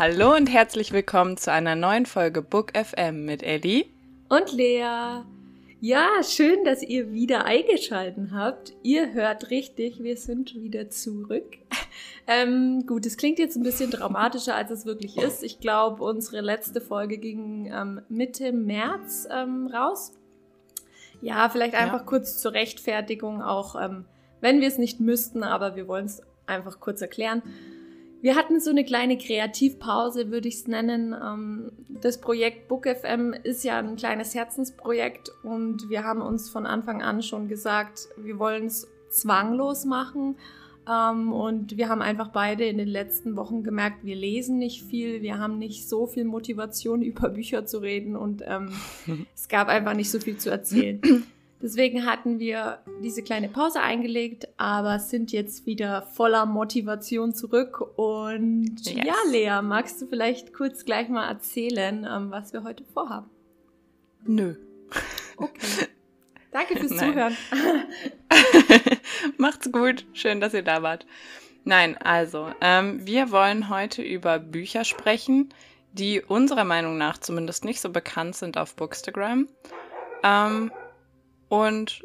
Hallo und herzlich willkommen zu einer neuen Folge Book FM mit Ellie und Lea. Ja, schön, dass ihr wieder eingeschaltet habt. Ihr hört richtig, wir sind wieder zurück. Ähm, gut, es klingt jetzt ein bisschen dramatischer, als es wirklich ist. Ich glaube, unsere letzte Folge ging ähm, Mitte März ähm, raus. Ja, vielleicht einfach ja. kurz zur Rechtfertigung, auch ähm, wenn wir es nicht müssten, aber wir wollen es einfach kurz erklären. Wir hatten so eine kleine Kreativpause, würde ich es nennen. Ähm, das Projekt BookFM ist ja ein kleines Herzensprojekt und wir haben uns von Anfang an schon gesagt, wir wollen es zwanglos machen. Ähm, und wir haben einfach beide in den letzten Wochen gemerkt, wir lesen nicht viel, wir haben nicht so viel Motivation, über Bücher zu reden und ähm, es gab einfach nicht so viel zu erzählen. Deswegen hatten wir diese kleine Pause eingelegt, aber sind jetzt wieder voller Motivation zurück. Und yes. ja, Lea, magst du vielleicht kurz gleich mal erzählen, ähm, was wir heute vorhaben? Nö. Okay. Danke fürs Zuhören. Macht's gut. Schön, dass ihr da wart. Nein, also, ähm, wir wollen heute über Bücher sprechen, die unserer Meinung nach zumindest nicht so bekannt sind auf Bookstagram. Ähm, und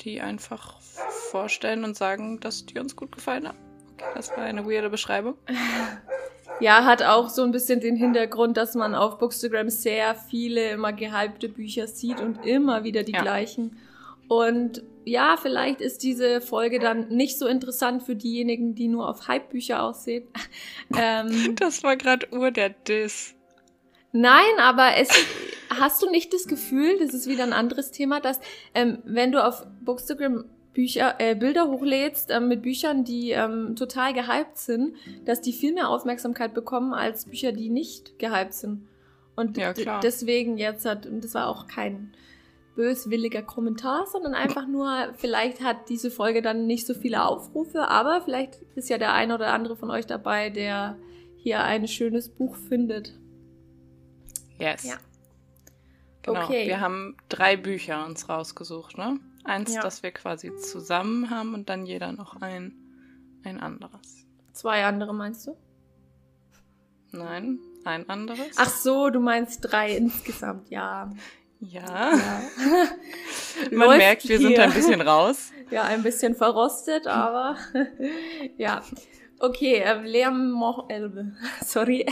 die einfach vorstellen und sagen, dass die uns gut gefallen haben. Okay, das war eine weirde Beschreibung. Ja, hat auch so ein bisschen den Hintergrund, dass man auf Bookstagram sehr viele immer gehypte Bücher sieht und immer wieder die ja. gleichen. Und ja, vielleicht ist diese Folge dann nicht so interessant für diejenigen, die nur auf Hype-Bücher aussehen. ähm, das war gerade ur der Diss. Nein, aber es hast du nicht das Gefühl, das ist wieder ein anderes Thema, dass ähm, wenn du auf Bookstagram Bücher, äh, Bilder hochlädst ähm, mit Büchern, die ähm, total gehypt sind, dass die viel mehr Aufmerksamkeit bekommen als Bücher, die nicht gehypt sind. Und ja, deswegen jetzt hat, und das war auch kein böswilliger Kommentar, sondern einfach nur, vielleicht hat diese Folge dann nicht so viele Aufrufe, aber vielleicht ist ja der eine oder andere von euch dabei, der hier ein schönes Buch findet. Yes. Ja. Genau. Okay. Wir haben drei Bücher uns rausgesucht, ne? Eins, ja. das wir quasi zusammen haben und dann jeder noch ein, ein anderes. Zwei andere meinst du? Nein, ein anderes. Ach so, du meinst drei insgesamt, ja. Ja. ja. Man merkt, wir hier. sind ein bisschen raus. Ja, ein bisschen verrostet, aber ja. Okay, ähm, Lärm, äh, sorry.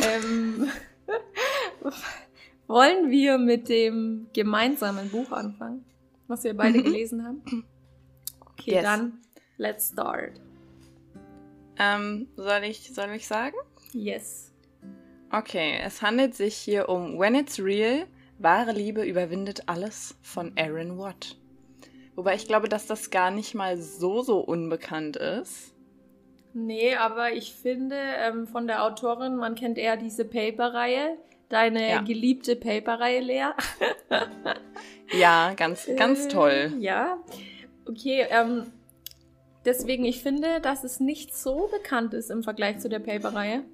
ähm, wollen wir mit dem gemeinsamen Buch anfangen, was wir beide mhm. gelesen haben? Okay, yes. dann let's start. Ähm, soll ich, soll ich sagen? Yes. Okay, es handelt sich hier um When It's Real, wahre Liebe überwindet alles von Aaron Watt. Wobei ich glaube, dass das gar nicht mal so, so unbekannt ist. Nee, aber ich finde ähm, von der Autorin, man kennt eher diese Paper-Reihe, deine ja. geliebte Paper-Reihe, Lea. ja, ganz, ganz äh, toll. Ja, okay. Ähm, deswegen, ich finde, dass es nicht so bekannt ist im Vergleich zu der Paper-Reihe.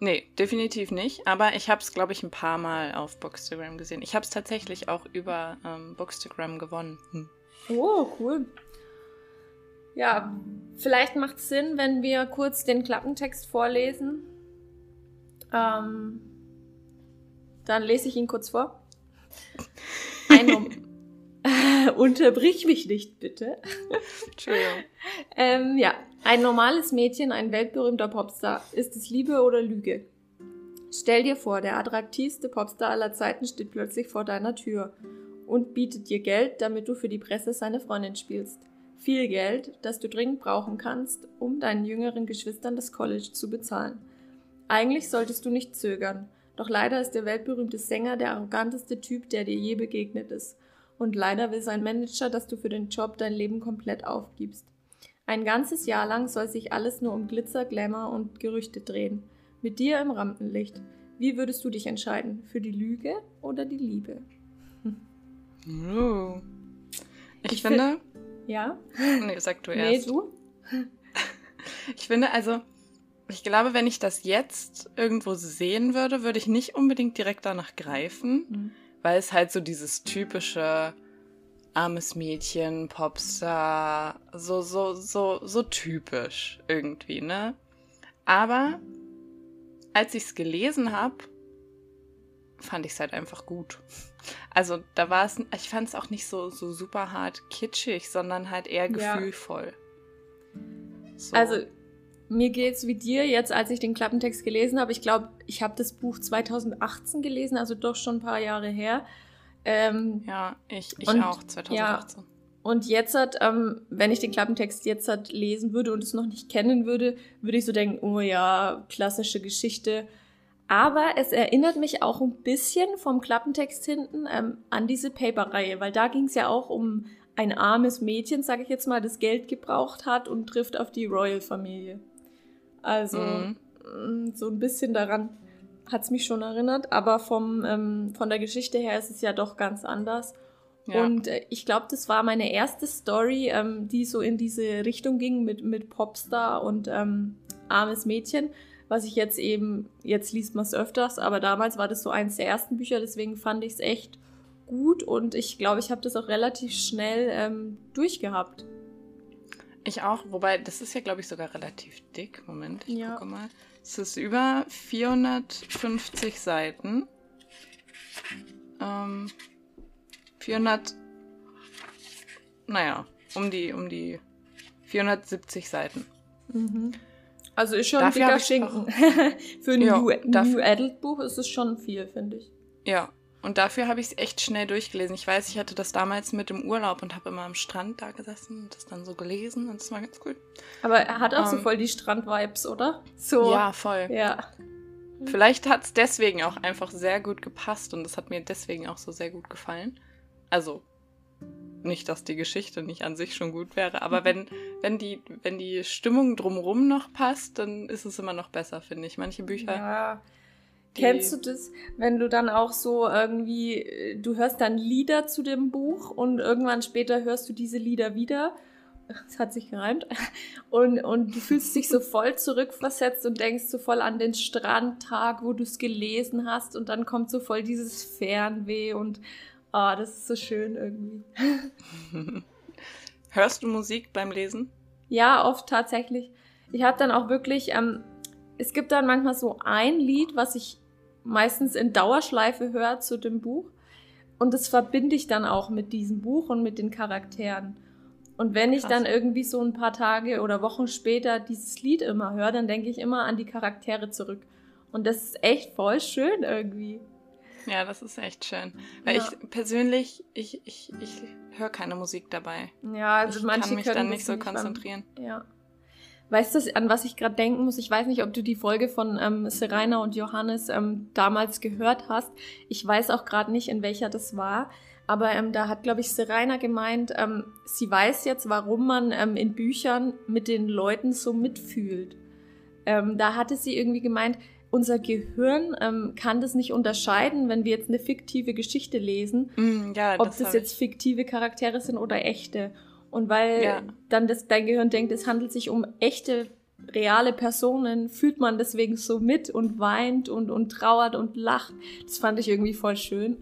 Nee, definitiv nicht. Aber ich habe es, glaube ich, ein paar Mal auf Bookstagram gesehen. Ich habe es tatsächlich auch über ähm, Bookstagram gewonnen. Hm. Oh, cool. Ja, vielleicht macht es Sinn, wenn wir kurz den Klappentext vorlesen. Ähm, dann lese ich ihn kurz vor. Ein Unterbrich mich nicht, bitte. Entschuldigung. ähm, ja, ein normales Mädchen, ein weltberühmter Popstar. Ist es Liebe oder Lüge? Stell dir vor, der attraktivste Popstar aller Zeiten steht plötzlich vor deiner Tür und bietet dir Geld, damit du für die Presse seine Freundin spielst. Viel Geld, das du dringend brauchen kannst, um deinen jüngeren Geschwistern das College zu bezahlen. Eigentlich solltest du nicht zögern. Doch leider ist der weltberühmte Sänger der arroganteste Typ, der dir je begegnet ist. Und leider will sein Manager, dass du für den Job dein Leben komplett aufgibst. Ein ganzes Jahr lang soll sich alles nur um Glitzer, Glamour und Gerüchte drehen. Mit dir im Rampenlicht. Wie würdest du dich entscheiden? Für die Lüge oder die Liebe? Oh. Ich, ich finde. ja? Nee, sag du erst. Nee, du? ich finde, also, ich glaube, wenn ich das jetzt irgendwo sehen würde, würde ich nicht unbedingt direkt danach greifen, mhm. weil es halt so dieses typische armes Mädchen, Popstar, so, so, so, so typisch irgendwie, ne? Aber als ich es gelesen habe, fand ich es halt einfach gut. Also da war es, ich fand es auch nicht so, so super hart kitschig, sondern halt eher Ja. gefühlvoll. So. Also, mir geht's wie dir jetzt, als ich den Klappentext gelesen habe. Ich glaube, ich habe das Buch 2018 gelesen, also doch schon ein paar Jahre her. Ähm, ja, ich, ich Und- auch, 2018. und jetzt hat, ähm, wenn ich den Klappentext jetzt hat lesen würde und es noch nicht kennen würde, würde ich so denken, oh ja, klassische Geschichte. Aber es erinnert mich auch ein bisschen vom Klappentext hinten ähm, an diese Paper-Reihe, weil da ging es ja auch um ein armes Mädchen, sage ich jetzt mal, das Geld gebraucht hat und trifft auf die Royal-Familie. Also Mhm. mm, so ein bisschen daran hat es mich schon erinnert, aber vom, ähm, von der Geschichte her ist es ja doch ganz anders. Ja. Und äh, ich glaube, das war meine erste Story, ähm, die so in diese Richtung ging mit, mit Popstar und ähm, armes Mädchen, was ich jetzt eben, jetzt liest man es öfters, aber damals war das so eins der ersten Bücher, deswegen fand ich es echt gut und ich glaube, ich habe das auch relativ schnell ähm, durchgehabt. Ich auch, wobei das ist ja, glaube ich, sogar relativ dick. Moment, ich Ja. gucke mal. Es ist über 450 Seiten. Ähm, 400, naja, um die, um die 470 Seiten. Also ist schon Dafür ein dicker Schinken. Für ein Ja, New, dafür- New Adult Buch ist es schon viel, finde ich. Ja, und dafür habe ich es echt schnell durchgelesen. Ich weiß, ich hatte das damals mit im Urlaub und habe immer am Strand da gesessen und das dann so gelesen und das war ganz cool. Aber er hat auch so Ähm, voll die Strand-Vibes, oder? So. Ja, voll. Ja. Vielleicht hat es deswegen auch einfach sehr gut gepasst und es hat mir deswegen auch so sehr gut gefallen. Also, nicht, dass die Geschichte nicht an sich schon gut wäre, aber wenn, wenn, die, wenn die Stimmung drumrum noch passt, dann ist es immer noch besser, finde ich. Manche Bücher. Ja. Kennst du das, wenn du dann auch so irgendwie, äh, du hörst dann Lieder zu dem Buch und irgendwann später hörst du diese Lieder wieder? Es hat sich gereimt. Und, und du fühlst dich so voll zurückversetzt und denkst so voll an den Strandtag, wo du es gelesen hast und dann kommt so voll dieses Fernweh und ah, das ist so schön irgendwie. Hörst du Musik beim Lesen? Ja, oft tatsächlich. Ich habe dann auch wirklich, ähm, es gibt dann manchmal so ein Lied, was ich meistens in Dauerschleife höre zu dem Buch. Und das verbinde ich dann auch mit diesem Buch und mit den Charakteren. Und wenn ich Krass. dann irgendwie so ein paar Tage oder Wochen später dieses Lied immer höre, dann denke ich immer an die Charaktere zurück. Und das ist echt voll schön irgendwie. Ja, das ist echt schön. Weil Ja. ich persönlich, ich, ich, ich höre keine Musik dabei. Ja, also ich manche kann mich dann nicht so konzentrieren. Ja. Weißt du, an was ich gerade denken muss? Ich weiß nicht, ob du die Folge von ähm, Serena und Johannes ähm, damals gehört hast. Ich weiß auch gerade nicht, in welcher das war. Aber ähm, da hat, glaube ich, Serena gemeint, ähm, sie weiß jetzt, warum man ähm, in Büchern mit den Leuten so mitfühlt. Ähm, da hatte sie irgendwie gemeint, unser Gehirn ähm, kann das nicht unterscheiden, wenn wir jetzt eine fiktive Geschichte lesen, Mm, ja, ob das, das, jetzt fiktive Charaktere sind oder echte. Und weil Ja. dann das, dein Gehirn denkt, es handelt sich um echte, reale Personen, fühlt man deswegen so mit und weint und, und trauert und lacht. Das fand ich irgendwie voll schön.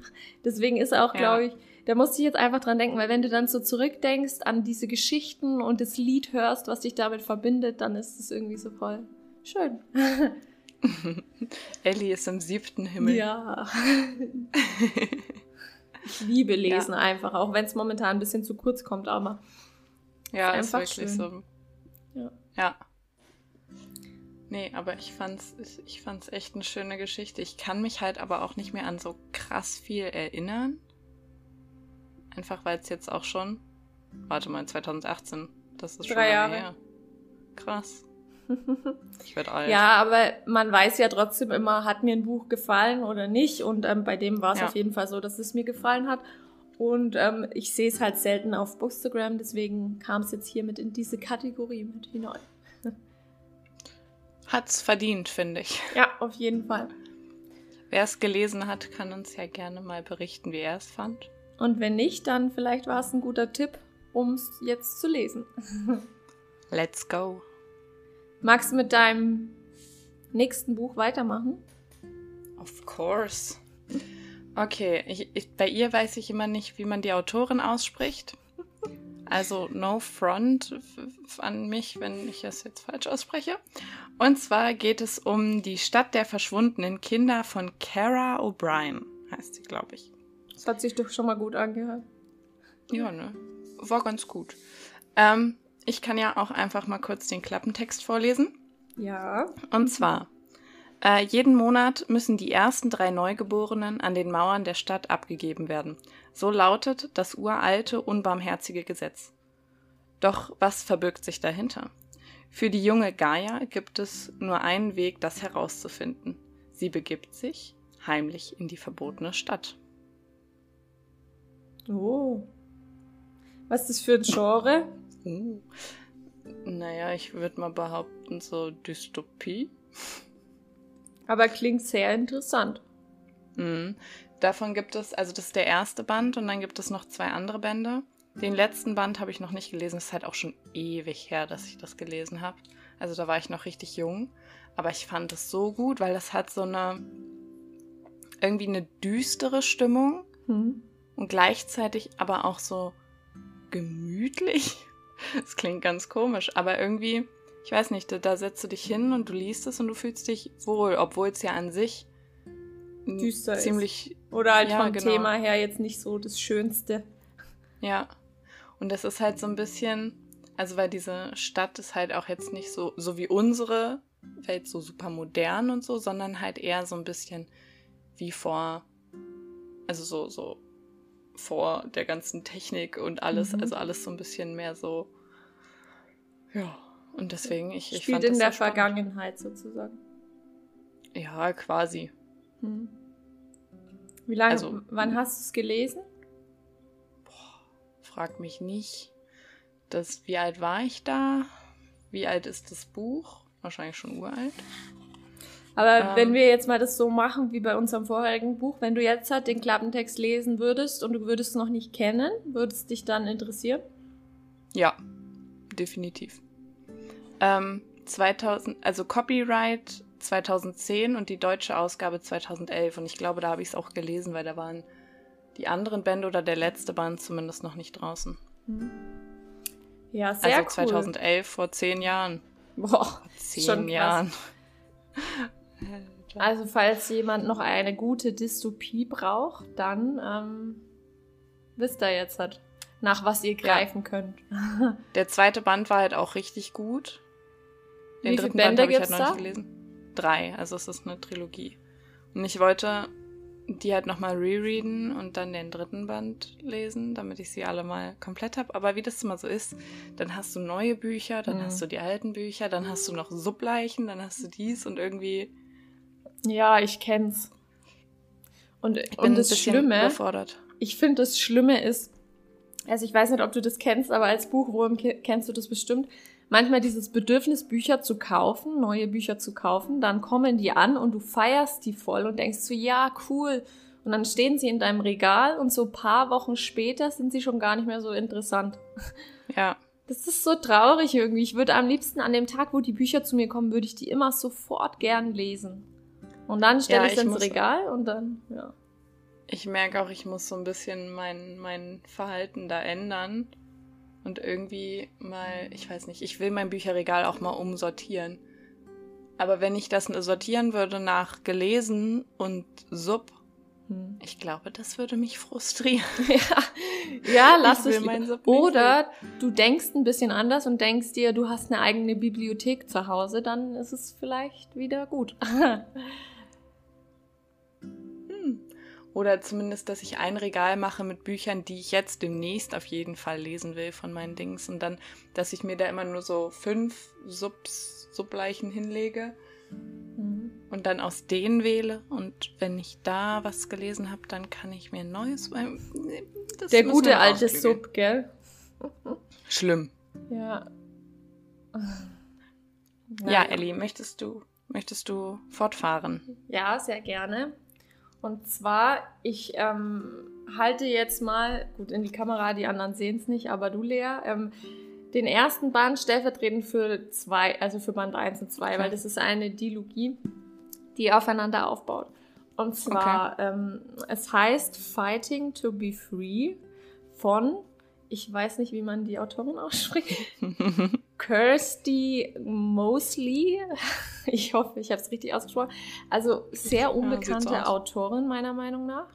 Deswegen ist auch, Ja. glaube ich, da musste ich jetzt einfach dran denken, weil wenn du dann so zurückdenkst an diese Geschichten und das Lied hörst, was dich damit verbindet, dann ist es irgendwie so voll schön. Ellie ist im siebten Himmel. Ja. ich liebe Lesen einfach, auch wenn es momentan ein bisschen zu kurz kommt, aber Ja, Ist ist, einfach wirklich schön. so. Ja. Ja. Nee, aber ich fand's, ich, fand's echt eine schöne Geschichte. Ich kann mich halt aber auch nicht mehr an so krass viel erinnern. Einfach weil es jetzt auch schon. Warte mal, 2018. Das ist schon Drei lange Jahre. her. Krass. Ich werde alt. Ja, aber man weiß ja trotzdem immer, hat mir ein Buch gefallen oder nicht. Und ähm, bei dem war es Ja. auf jeden Fall so, dass es mir gefallen hat. Und ähm, ich sehe es halt selten auf Bookstagram, deswegen kam es jetzt hier mit in diese Kategorie mit hinein. Hat's verdient, finde ich. Ja, auf jeden Fall. Wer es gelesen hat, kann uns ja gerne mal berichten, wie er es fand. Und wenn nicht, dann vielleicht war es ein guter Tipp, um es jetzt zu lesen. Let's go. Magst du mit deinem nächsten Buch weitermachen? Of course. Okay, ich, ich, bei ihr weiß ich immer nicht, wie man die Autorin ausspricht. Also no front an mich, wenn ich das jetzt falsch ausspreche. Und zwar geht es um die Stadt der verschwundenen Kinder von Cara O'Brien, heißt sie, glaube ich. Das hat sich doch schon mal gut angehört. Ja, ne? War ganz gut. Ähm, ich kann ja auch einfach mal kurz den Klappentext vorlesen. Ja. Und zwar, äh, jeden Monat müssen die ersten drei Neugeborenen an den Mauern der Stadt abgegeben werden. So lautet das uralte, unbarmherzige Gesetz. Doch was verbirgt sich dahinter? Für die junge Gaia gibt es nur einen Weg, das herauszufinden. Sie begibt sich heimlich in die verbotene Stadt. Oh. Was ist das für ein Genre? Uh. Naja, ich würde mal behaupten, so Dystopie. Aber klingt sehr interessant. Mhm. Davon gibt es, also das ist der erste Band und dann gibt es noch zwei andere Bände. Den letzten Band habe ich noch nicht gelesen. Es ist halt auch schon ewig her, dass ich das gelesen habe. Also da war ich noch richtig jung. Aber ich fand es so gut, weil das hat so eine irgendwie eine düstere Stimmung Hm. und gleichzeitig aber auch so gemütlich. Das klingt ganz komisch, aber irgendwie, ich weiß nicht, da, setzt du dich hin und du liest es und du fühlst dich wohl, obwohl es ja an sich Düster ist. ziemlich Oder halt Ja, vom genau. Thema her jetzt nicht so das Schönste. Ja. Und das ist halt so ein bisschen, also weil diese Stadt ist halt auch jetzt nicht so, so wie unsere Welt so super modern und so, sondern halt eher so ein bisschen wie vor, also so, so vor der ganzen Technik und alles, Mhm. also alles so ein bisschen mehr so, ja. Und deswegen, ich, ich Spielt in der spannend. Vergangenheit sozusagen. Ja, quasi. Hm. Wie lange, Also- wann hast du es gelesen? Frag mich nicht. Das, wie alt war ich da? Wie alt ist das Buch? Wahrscheinlich schon uralt. Aber Ähm. wenn wir jetzt mal das so machen wie bei unserem vorherigen Buch, wenn du jetzt halt den Klappentext lesen würdest und du würdest es noch nicht kennen, würde es dich dann interessieren? Ja, definitiv. Ähm, 2000, also Copyright 2010 und die deutsche Ausgabe 2011. Und ich glaube, da habe ich es auch gelesen, weil da waren die anderen Bände oder der letzte Band zumindest noch nicht draußen. Hm. Ja, sehr also cool. 2011, vor zehn Jahren. Boah, Vor zehn. Jahren. Also falls jemand noch eine gute Dystopie braucht, dann ähm, wisst ihr jetzt halt, nach was ihr greifen könnt. Der zweite Band war halt auch richtig gut. Den Wie dritten Band habe ich halt noch da? nicht gelesen. Drei, also es ist eine Trilogie. Und ich wollte die halt nochmal rereaden und dann den dritten Band lesen, damit ich sie alle mal komplett habe. Aber wie das immer so ist, dann hast du neue Bücher, dann Mhm. hast du die alten Bücher, dann hast du noch Subleichen, dann hast du dies und irgendwie. Ja, ich kenn's. Und, Ich bin und das Schlimme, überfordert. ich finde, das Schlimme ist, also ich weiß nicht, ob du das kennst, aber als Buchwurm ke- kennst du das bestimmt. Manchmal dieses Bedürfnis, Bücher zu kaufen, neue Bücher zu kaufen, dann kommen die an und du feierst die voll und denkst so, ja, cool. Und dann stehen sie in deinem Regal und so ein paar Wochen später sind sie schon gar nicht mehr so interessant. Ja. Das ist so traurig irgendwie. Ich würde am liebsten an dem Tag, wo die Bücher zu mir kommen, würde ich die immer sofort gern lesen. Und dann stelle Ja, ich ich ins Regal und dann, ja. Ich merke auch, ich muss so ein bisschen mein, mein Verhalten da ändern. Und irgendwie mal, ich weiß nicht, ich will mein Bücherregal auch mal umsortieren. Aber wenn ich das sortieren würde nach gelesen und sub, Hm. ich glaube, das würde mich frustrieren. Ja, ja lass es Oder du denkst ein bisschen anders und denkst dir, du hast eine eigene Bibliothek zu Hause, dann ist es vielleicht wieder gut. Oder zumindest, dass ich ein Regal mache mit Büchern, die ich jetzt demnächst auf jeden Fall lesen will von meinen Dings. Und dann, dass ich mir da immer nur so fünf Subs, Subleichen hinlege. Mhm. und dann aus denen wähle. Und wenn ich da was gelesen habe, dann kann ich mir ein neues. das Der gute alte. Sub, gell? Schlimm. Ja. Ja, Ellie, möchtest du, möchtest du fortfahren? Ja, sehr gerne. Und zwar, ich ähm, halte jetzt mal, gut in die Kamera, die anderen sehen es nicht, aber du, Lea, ähm, den ersten Band stellvertretend für zwei, also für Band 1 und 2, Okay. weil das ist eine Dilogie, die aufeinander aufbaut. Und zwar, ähm, es heißt Fighting to be Free von ich weiß nicht, wie man die Autorin ausspricht. Kirsty Mosley. Ich hoffe, ich habe es richtig ausgesprochen. Also sehr unbekannte ja, Autorin, meiner Meinung nach.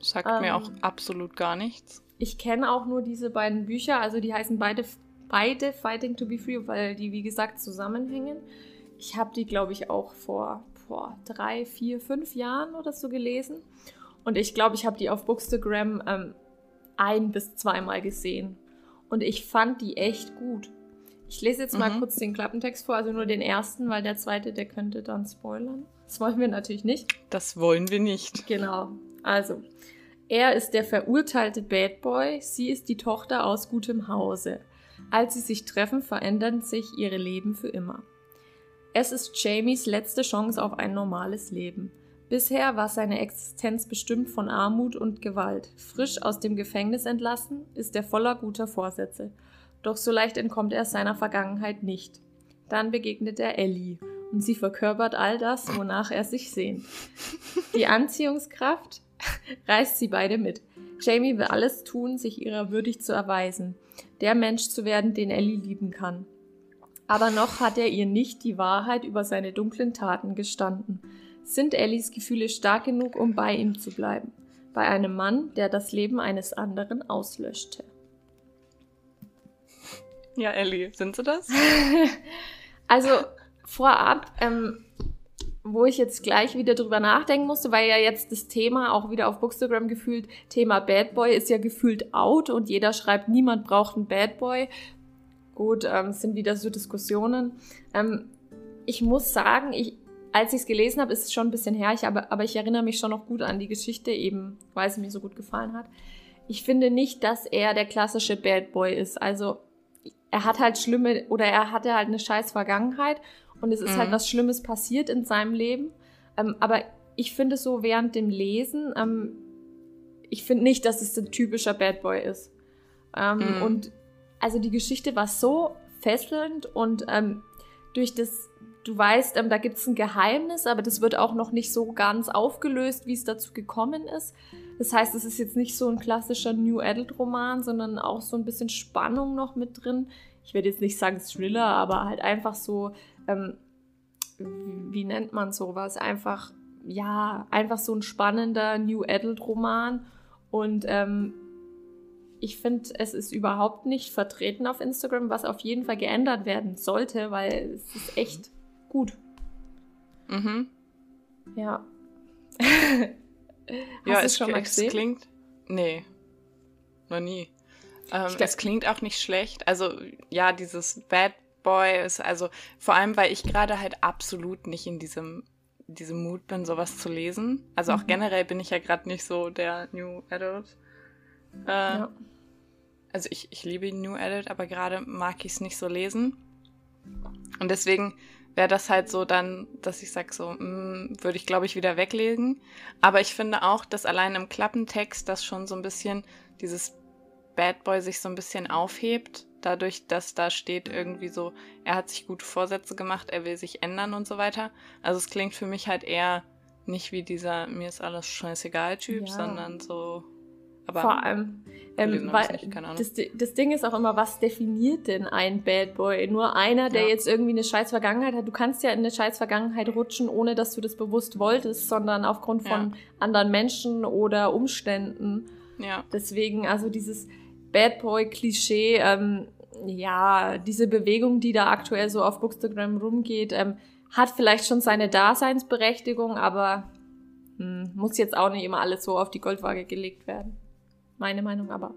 Sagt ähm, mir auch absolut gar nichts. Ich kenne auch nur diese beiden Bücher, also die heißen beide, beide Fighting to be Free, weil die, wie gesagt, zusammenhängen. Ich habe die, glaube ich, auch vor, vor drei, vier, fünf Jahren oder so gelesen. Und ich glaube, ich habe die auf Bookstagram ähm, ein- bis zweimal gesehen. Und ich fand die echt gut. Ich lese jetzt mal mhm. kurz den Klappentext vor, also nur den ersten, weil der zweite, der könnte dann spoilern. Das wollen wir natürlich nicht. Das wollen wir nicht. Genau. Also, er ist der verurteilte Bad Boy, sie ist die Tochter aus gutem Hause. Als sie sich treffen, verändern sich ihre Leben für immer. Es ist Jamies letzte Chance auf ein normales Leben. Bisher war seine Existenz bestimmt von Armut und Gewalt. Frisch aus dem Gefängnis entlassen, ist er voller guter Vorsätze. Doch so leicht entkommt er seiner Vergangenheit nicht. Dann begegnet er Ellie und sie verkörpert all das, wonach er sich sehnt. Die Anziehungskraft reißt sie beide mit. Jamie will alles tun, sich ihrer würdig zu erweisen, der Mensch zu werden, den Ellie lieben kann. Aber noch hat er ihr nicht die Wahrheit über seine dunklen Taten gestanden. Sind Ellies Gefühle stark genug, um bei ihm zu bleiben? Bei einem Mann, der das Leben eines anderen auslöschte. Ja, Ellie, sind sie das? also vorab, ähm, wo ich jetzt gleich wieder drüber nachdenken musste, weil ja jetzt das Thema auch wieder auf Bookstagram gefühlt, Thema Bad Boy ist ja gefühlt out und jeder schreibt, niemand braucht einen Bad Boy. Gut, ähm, sind wieder so Diskussionen. Ähm, ich muss sagen, ich, als ich es gelesen habe, ist es schon ein bisschen her, ich, aber, aber ich erinnere mich schon noch gut an die Geschichte, eben weil es mir so gut gefallen hat. Ich finde nicht, dass er der klassische Bad Boy ist. Also er hat halt schlimme oder er hatte halt eine scheiß Vergangenheit und es ist halt mhm. halt was Schlimmes passiert in seinem Leben. Ähm, aber ich finde so während dem Lesen, ähm, ich finde nicht, dass es ein typischer Bad Boy ist. Ähm, mhm. Und also die Geschichte war so fesselnd und ähm, durch das du weißt, ähm, da gibt es ein Geheimnis, aber das wird auch noch nicht so ganz aufgelöst, wie es dazu gekommen ist. Das heißt, es ist jetzt nicht so ein klassischer New Adult Roman, sondern auch so ein bisschen Spannung noch mit drin. Ich werde jetzt nicht sagen Thriller, aber halt einfach so, ähm, wie nennt man sowas? Einfach, ja, einfach so ein spannender New Adult Roman. Und ähm, ich finde, es ist überhaupt nicht vertreten auf Instagram, was auf jeden Fall geändert werden sollte, weil es ist echt gut. Mhm. Ja. ja, es, schon mal es klingt. Nee. Noch nie. Ähm, es klingt auch nicht schlecht. Also, ja, dieses Bad Boy ist also vor allem, weil ich gerade halt absolut nicht in diesem, diesem Mut bin, sowas zu lesen. Also auch mhm. generell bin ich ja gerade nicht so der New Adult. Äh, ja. Also ich, ich liebe New Adult, aber gerade mag ich es nicht so lesen. Und deswegen wäre das halt so dann, dass ich sage, so, mm, würde ich glaube ich wieder weglegen. Aber ich finde auch, dass allein im Klappentext das schon so ein bisschen dieses Bad Boy sich so ein bisschen aufhebt, dadurch, dass da steht irgendwie so, er hat sich gute Vorsätze gemacht, er will sich ändern und so weiter. Also es klingt für mich halt eher nicht wie dieser mir ist alles scheißegal Typ, ja. sondern so aber Vor allem, ähm, weil das, das, Ding ist auch immer, was definiert denn ein Bad Boy? Nur einer, der ja. jetzt irgendwie eine scheiß Vergangenheit hat. Du kannst ja in eine scheiß Vergangenheit rutschen, ohne dass du das bewusst wolltest, sondern aufgrund von ja. anderen Menschen oder Umständen. Ja. Deswegen, also dieses Bad Boy-Klischee, ähm, ja, diese Bewegung, die da aktuell so auf Bookstagram rumgeht, ähm, hat vielleicht schon seine Daseinsberechtigung, aber hm, muss jetzt auch nicht immer alles so auf die Goldwaage gelegt werden. Meine Meinung aber.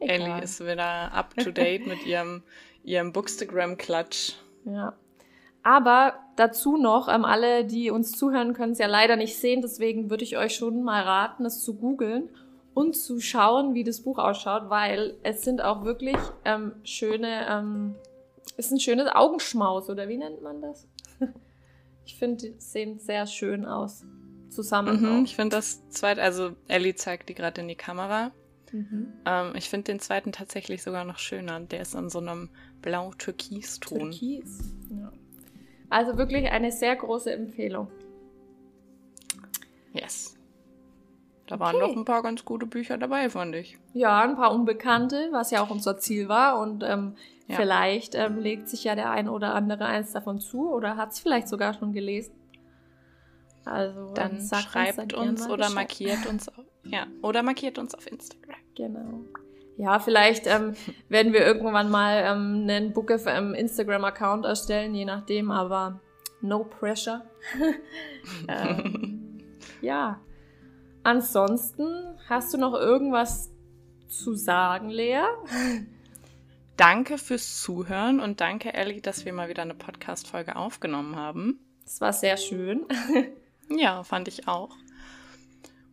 Egal. Ellie ist wieder up to date mit ihrem, ihrem Bookstagram-Klatsch. Ja. Aber dazu noch, ähm, alle, die uns zuhören, können es ja leider nicht sehen, deswegen würde ich euch schon mal raten, es zu googeln und zu schauen, wie das Buch ausschaut, weil es sind auch wirklich ähm, schöne, ähm, es ist ein schönes Augenschmaus, oder wie nennt man das? ich finde, die sehen sehr schön aus zusammen. Mhm, ich finde das zweite, also Ellie zeigt die gerade in die Kamera. Mhm. Ähm, ich finde den zweiten tatsächlich sogar noch schöner. Der ist an so einem blau-türkis-Ton. Türkis, ja. Also wirklich eine sehr große Empfehlung. Yes. Da waren Okay. doch ein paar ganz gute Bücher dabei, fand ich. Ja, ein paar Unbekannte, was ja auch unser Ziel war. Und ähm, Ja. vielleicht ähm, legt sich ja der ein oder andere eins davon zu oder hat es vielleicht sogar schon gelesen. Also Dann schreibt uns, mal oder Bescheid. markiert uns. au- Ja, oder markiert uns auf Instagram. Genau. Ja, vielleicht ähm, werden wir irgendwann mal ähm, einen Book FM Instagram-Account erstellen, je nachdem, aber no pressure. ähm, ja. Ansonsten, hast du noch irgendwas zu sagen, Lea? Danke fürs Zuhören und danke, Ellie, dass wir mal wieder eine Podcast-Folge aufgenommen haben. Das war sehr schön. Ja, fand ich auch.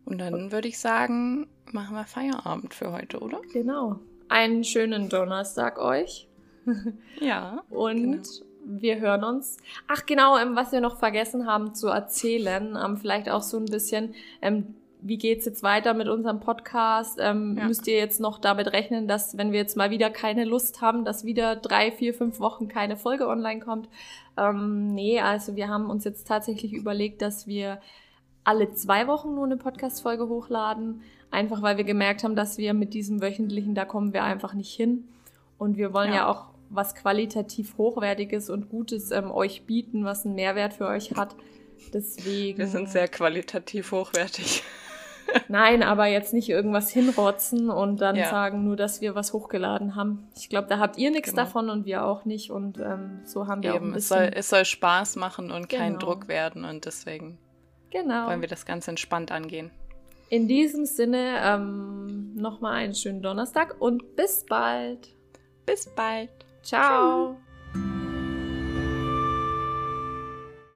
Und dann würde ich sagen, machen wir Feierabend für heute, oder? Genau. Einen schönen Donnerstag euch. Ja. Und Genau. wir hören uns. Ach genau, ähm, was wir noch vergessen haben zu erzählen, ähm, vielleicht auch so ein bisschen, ähm, wie geht's jetzt weiter mit unserem Podcast? Ähm, Ja. Müsst ihr jetzt noch damit rechnen, dass wenn wir jetzt mal wieder keine Lust haben, dass wieder drei, vier, fünf Wochen keine Folge online kommt? Ähm, nee, also wir haben uns jetzt tatsächlich überlegt, dass wir alle zwei Wochen nur eine Podcast-Folge hochladen. Einfach weil wir gemerkt haben, dass wir mit diesem wöchentlichen, da kommen wir einfach nicht hin. Und wir wollen ja, Ja. auch was qualitativ Hochwertiges und Gutes ähm, euch bieten, was einen Mehrwert für euch hat. Deswegen. Wir sind sehr qualitativ hochwertig. Nein, aber jetzt nicht irgendwas hinrotzen und dann Ja. sagen nur, dass wir was hochgeladen haben. Ich glaube, da habt ihr nichts Genau. davon und wir auch nicht. Und ähm, so haben wir auch ein Eben, es bisschen. soll, es soll Spaß machen und kein Genau. Druck werden und deswegen genau. wollen wir das ganz entspannt angehen. In diesem Sinne ähm, nochmal einen schönen Donnerstag und bis bald. Bis bald. Ciao.